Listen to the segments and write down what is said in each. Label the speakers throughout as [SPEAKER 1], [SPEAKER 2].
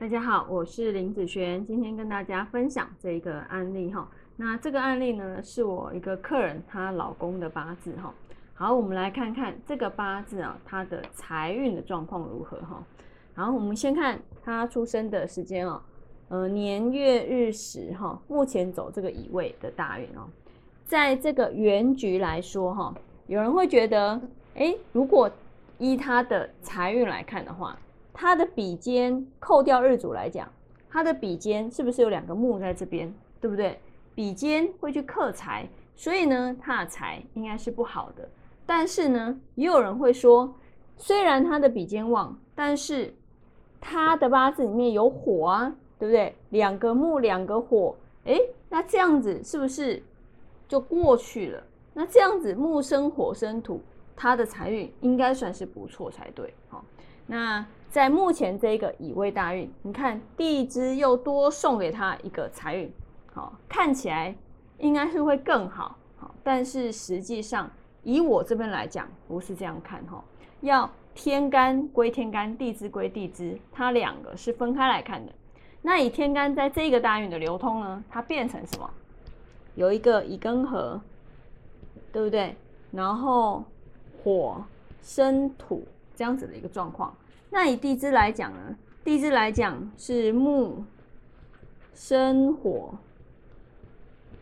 [SPEAKER 1] 大家好，我是林子璇，今天跟大家分享这一个案例哈。那这个案例呢，是我一个客人她老公的八字哈。好，我们来看看这个八字啊，他的财运的状况如何哈。然后我们先看他出生的时间哦，呃，年月日时哈，目前走这个乙未的大运哦。在这个原局来说哈，有人会觉得，哎，如果依他的财运来看的话，他的笔尖扣掉日主来讲，他的笔尖是不是有两个木在这边，对不对？笔尖会去克财，所以呢，他的财应该是不好的。但是呢，也有人会说，虽然他的笔尖旺，但是他的八字里面有火啊，对不对？两个木，两个火，诶，那这样子是不是就过去了？那这样子木生火生土，他的财运应该算是不错才对，好，那。在目前这个乙未大运，你看地支又多送给他一个财运，好，看起来应该是会更好，好，但是实际上以我这边来讲，不是这样看哈，要天干归天干，地支归地支，它两个是分开来看的。那以天干在这个大运的流通呢，它变成什么？有一个乙庚合，对不对？然后火生土这样子的一个状况。那以地支来讲呢？地支来讲是木生火，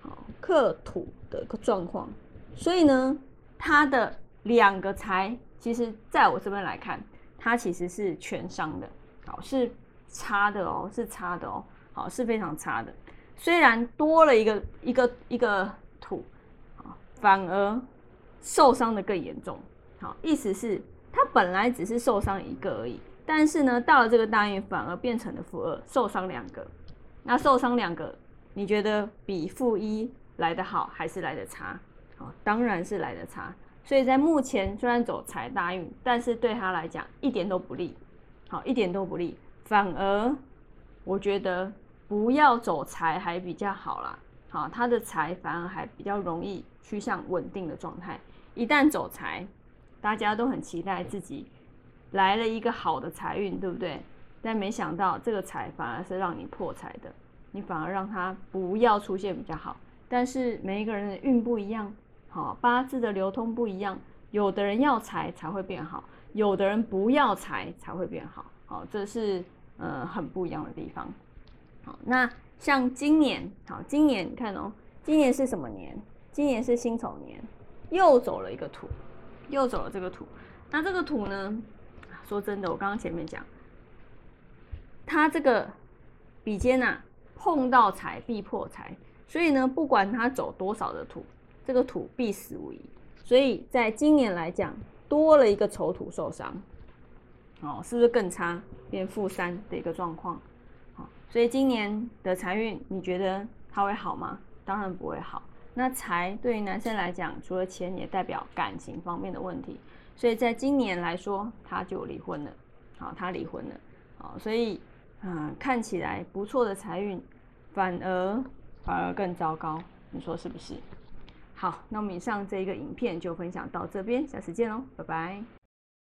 [SPEAKER 1] 好克土的一个状况，所以呢，它的两个财，其实在我这边来看，它其实是全伤的，好是差的哦，是差的哦，好是非常差的。虽然多了一个一个一个土，好反而受伤的更严重，好意思是。本来只是受伤一个而已，但是呢，到了这个大运反而变成了负二，受伤两个。那受伤两个，你觉得比负一来得好还是来得差？好，当然是来得差。所以在目前虽然走财大运，但是对他来讲一点都不利，好，一点都不利。反而我觉得不要走财还比较好啦。好，他的财反而还比较容易趋向稳定的状态。一旦走财。大家都很期待自己来了一个好的财运，对不对？但没想到这个财反而是让你破财的，你反而让它不要出现比较好。但是每一个人的运不一样，好八字的流通不一样，有的人要财才会变好，有的人不要财才会变好，好，这是呃很不一样的地方。好，那像今年，好，今年你看哦，今年是什么年？今年是辛丑年，又走了一个土。又走了这个土，那这个土呢？说真的，我刚刚前面讲，它这个比肩呐，碰到财必破财，所以呢，不管他走多少的土，这个土必死无疑。所以在今年来讲，多了一个丑土受伤，哦，是不是更差，变负三的一个状况？好，所以今年的财运，你觉得它会好吗？当然不会好。那财对于男生来讲，除了钱，也代表感情方面的问题。所以在今年来说，他就离婚了。好，他离婚了。好，所以，嗯，看起来不错的财运，反而反而更糟糕。你说是不是？好，那我们以上这一个影片就分享到这边，下次见喽，拜拜。